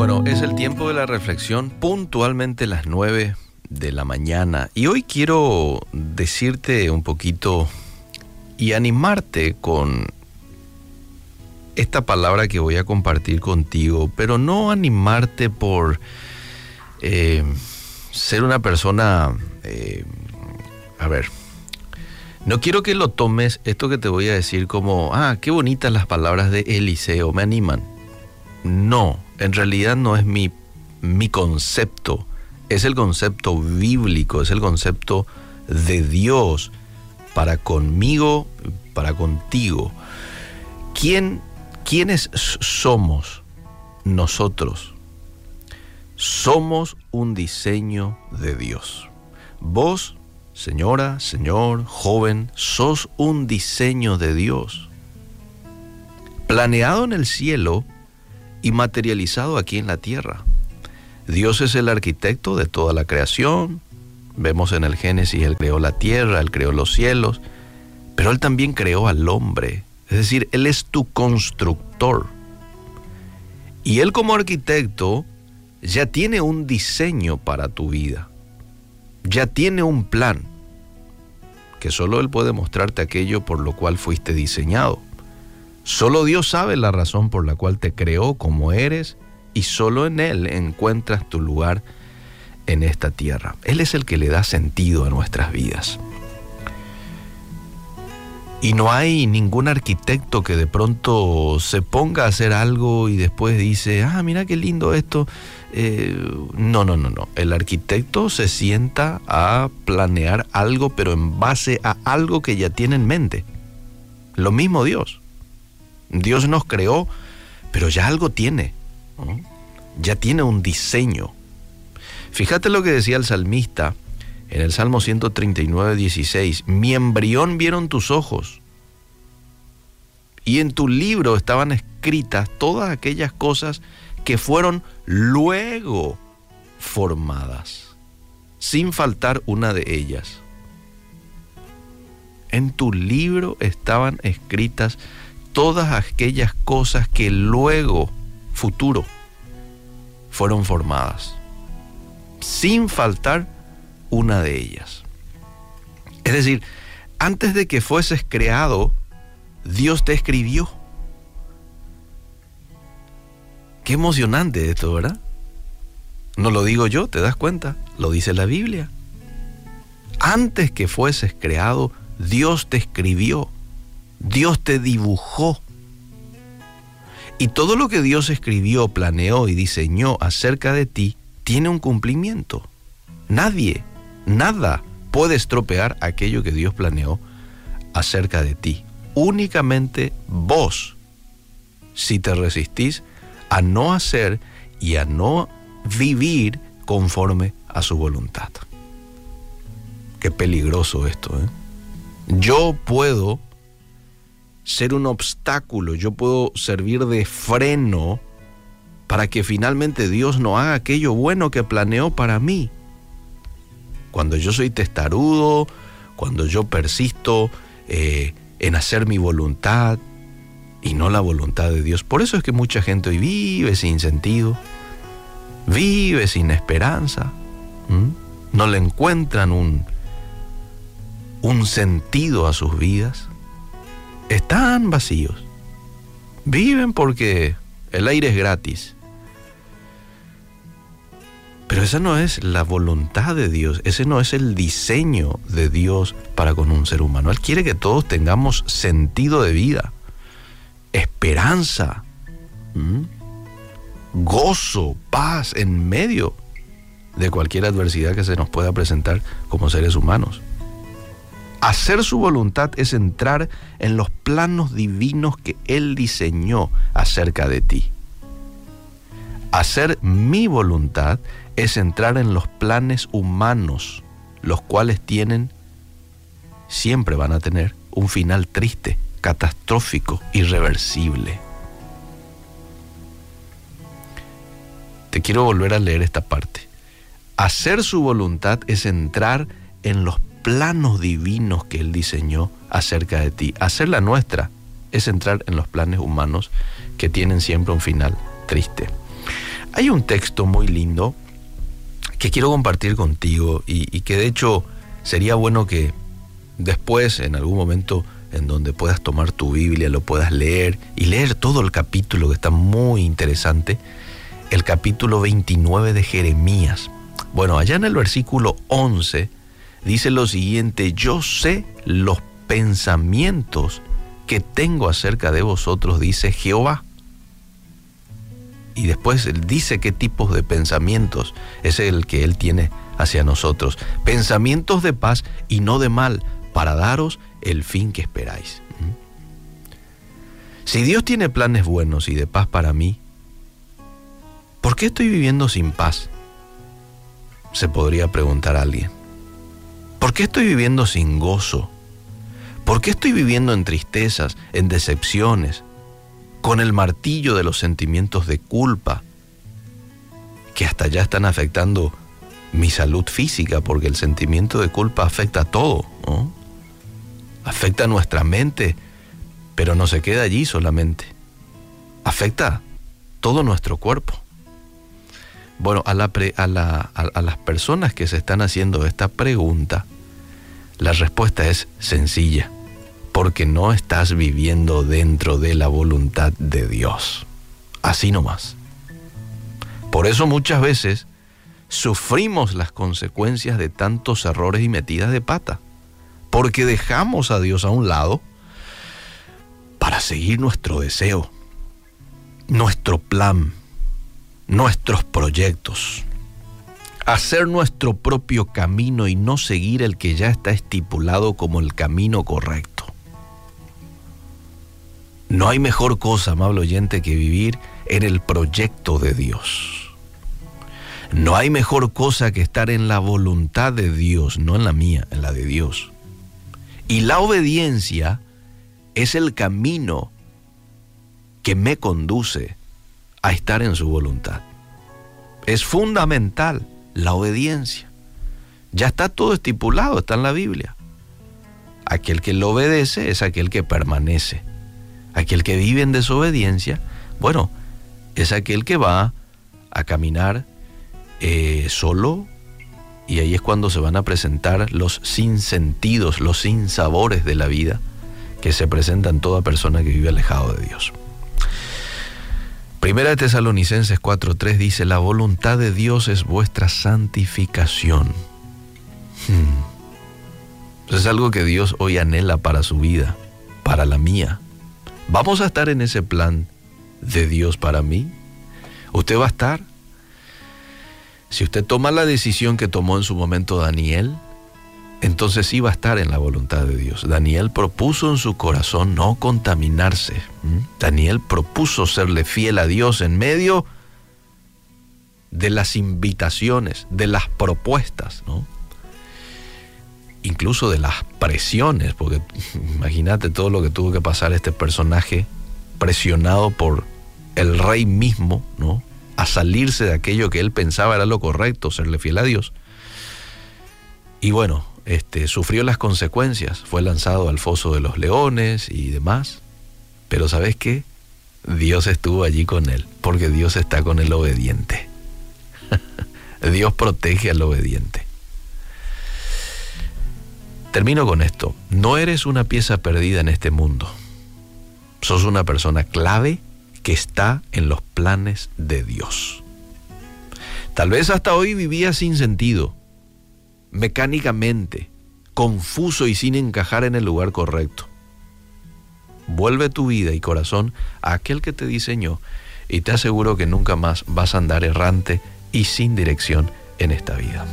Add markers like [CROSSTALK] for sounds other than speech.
Bueno, es el tiempo de la reflexión, puntualmente las 9 de la mañana. Y hoy quiero decirte un poquito y animarte con esta palabra que voy a compartir contigo, pero no animarte por eh, ser una persona, eh, a ver, no quiero que lo tomes esto que te voy a decir como, ah, qué bonitas las palabras de Eliseo, me animan. No, en realidad no es mi, mi concepto, es el concepto bíblico, es el concepto de Dios para conmigo, para contigo. ¿Quién, ¿Quiénes somos nosotros? Somos un diseño de Dios. Vos, señora, señor, joven, sos un diseño de Dios. Planeado en el cielo y materializado aquí en la tierra. Dios es el arquitecto de toda la creación. Vemos en el Génesis, Él creó la tierra, Él creó los cielos, pero Él también creó al hombre. Es decir, Él es tu constructor. Y Él como arquitecto ya tiene un diseño para tu vida. Ya tiene un plan, que solo Él puede mostrarte aquello por lo cual fuiste diseñado. Solo Dios sabe la razón por la cual te creó como eres y solo en Él encuentras tu lugar en esta tierra. Él es el que le da sentido a nuestras vidas. Y no hay ningún arquitecto que de pronto se ponga a hacer algo y después dice, ah, mira qué lindo esto. Eh, no, no, no, no. El arquitecto se sienta a planear algo, pero en base a algo que ya tiene en mente. Lo mismo Dios. Dios nos creó, pero ya algo tiene. Ya tiene un diseño. Fíjate lo que decía el salmista en el Salmo 139, 16, mi embrión vieron tus ojos. Y en tu libro estaban escritas todas aquellas cosas que fueron luego formadas, sin faltar una de ellas. En tu libro estaban escritas todas aquellas cosas que luego, futuro, fueron formadas, sin faltar una de ellas. Es decir, antes de que fueses creado, Dios te escribió. Qué emocionante esto, ¿verdad? No lo digo yo, te das cuenta, lo dice la Biblia. Antes que fueses creado, Dios te escribió, Dios te dibujó. Y todo lo que Dios escribió, planeó y diseñó acerca de ti tiene un cumplimiento. Nadie Nada puede estropear aquello que Dios planeó acerca de ti. Únicamente vos, si te resistís a no hacer y a no vivir conforme a su voluntad. Qué peligroso esto. ¿eh? Yo puedo ser un obstáculo, yo puedo servir de freno para que finalmente Dios no haga aquello bueno que planeó para mí cuando yo soy testarudo, cuando yo persisto eh, en hacer mi voluntad y no la voluntad de Dios. Por eso es que mucha gente hoy vive sin sentido, vive sin esperanza, no le encuentran un, un sentido a sus vidas. Están vacíos. Viven porque el aire es gratis pero esa no es la voluntad de Dios, ese no es el diseño de Dios para con un ser humano. Él quiere que todos tengamos sentido de vida, esperanza, gozo, paz en medio de cualquier adversidad que se nos pueda presentar como seres humanos. Hacer su voluntad es entrar en los planos divinos que Él diseñó acerca de ti. Hacer mi voluntad es entrar en los planes humanos, los cuales tienen, siempre van a tener, un final triste, catastrófico, irreversible. Te quiero volver a leer esta parte. Hacer su voluntad es entrar en los planos divinos que Él diseñó acerca de ti. Hacer la nuestra es entrar en los planes humanos que tienen siempre un final triste. Hay un texto muy lindo que quiero compartir contigo y, y que de hecho sería bueno que después, en algún momento en donde puedas tomar tu Biblia, lo puedas leer y leer todo el capítulo que está muy interesante, el capítulo 29 de Jeremías. Bueno, allá en el versículo 11 dice lo siguiente, yo sé los pensamientos que tengo acerca de vosotros, dice Jehová. Y después él dice qué tipos de pensamientos es el que él tiene hacia nosotros. Pensamientos de paz y no de mal, para daros el fin que esperáis. ¿Mm? Si Dios tiene planes buenos y de paz para mí, ¿por qué estoy viviendo sin paz? Se podría preguntar alguien. ¿Por qué estoy viviendo sin gozo? ¿Por qué estoy viviendo en tristezas, en decepciones, con el martillo de los sentimientos de culpa, que hasta ya están afectando mi salud física, porque el sentimiento de culpa afecta a todo, ¿no? afecta nuestra mente, pero no se queda allí solamente. Afecta todo nuestro cuerpo. Bueno, a, las personas que se están haciendo esta pregunta, la respuesta es sencilla, porque no estás viviendo dentro de la voluntad de Dios. Así nomás. Por eso muchas veces sufrimos las consecuencias de tantos errores y metidas de pata porque dejamos a Dios a un lado para seguir nuestro deseo, nuestro plan, nuestros proyectos, hacer nuestro propio camino y no seguir el que ya está estipulado como el camino correcto. No hay mejor cosa, amable oyente, que vivir en el proyecto de Dios. No hay mejor cosa que estar en la voluntad de Dios, no en la mía, en la de Dios. Y la obediencia es el camino que me conduce a estar en su voluntad. Es fundamental la obediencia. Ya está todo estipulado, está en la Biblia. Aquel que lo obedece es aquel que permanece. Aquel que vive en desobediencia, bueno, es aquel que va a caminar eh, solo y ahí es cuando se van a presentar los sinsentidos, los sinsabores de la vida que se presentan en toda persona que vive alejado de Dios. Primera de Tesalonicenses 4:3 dice, la voluntad de Dios es vuestra santificación. Hmm. Es algo que Dios hoy anhela para su vida, para la mía. ¿Vamos a estar en ese plan de Dios para mí? ¿Usted va a estar? Si usted toma la decisión que tomó en su momento Daniel, entonces va a estar en la voluntad de Dios. Daniel propuso en su corazón no contaminarse. Daniel propuso serle fiel a Dios en medio de las invitaciones, de las propuestas, ¿no? incluso de las presiones, porque [LAUGHS] imagínate todo lo que tuvo que pasar este personaje presionado por el rey mismo, ¿no? a salirse de aquello que él pensaba era lo correcto, serle fiel a Dios. Y bueno, este, sufrió las consecuencias, fue lanzado al foso de los leones y demás. Pero ¿sabes qué? Dios estuvo allí con él, porque Dios está con el obediente. [LAUGHS] Dios protege al obediente. Termino con esto. No eres una pieza perdida en este mundo. Sos una persona clave que está en los planes de Dios. Tal vez hasta hoy vivía sin sentido, mecánicamente, confuso y sin encajar en el lugar correcto. Vuelve tu vida y corazón a aquel que te diseñó y te aseguro que nunca más vas a andar errante y sin dirección en esta vida.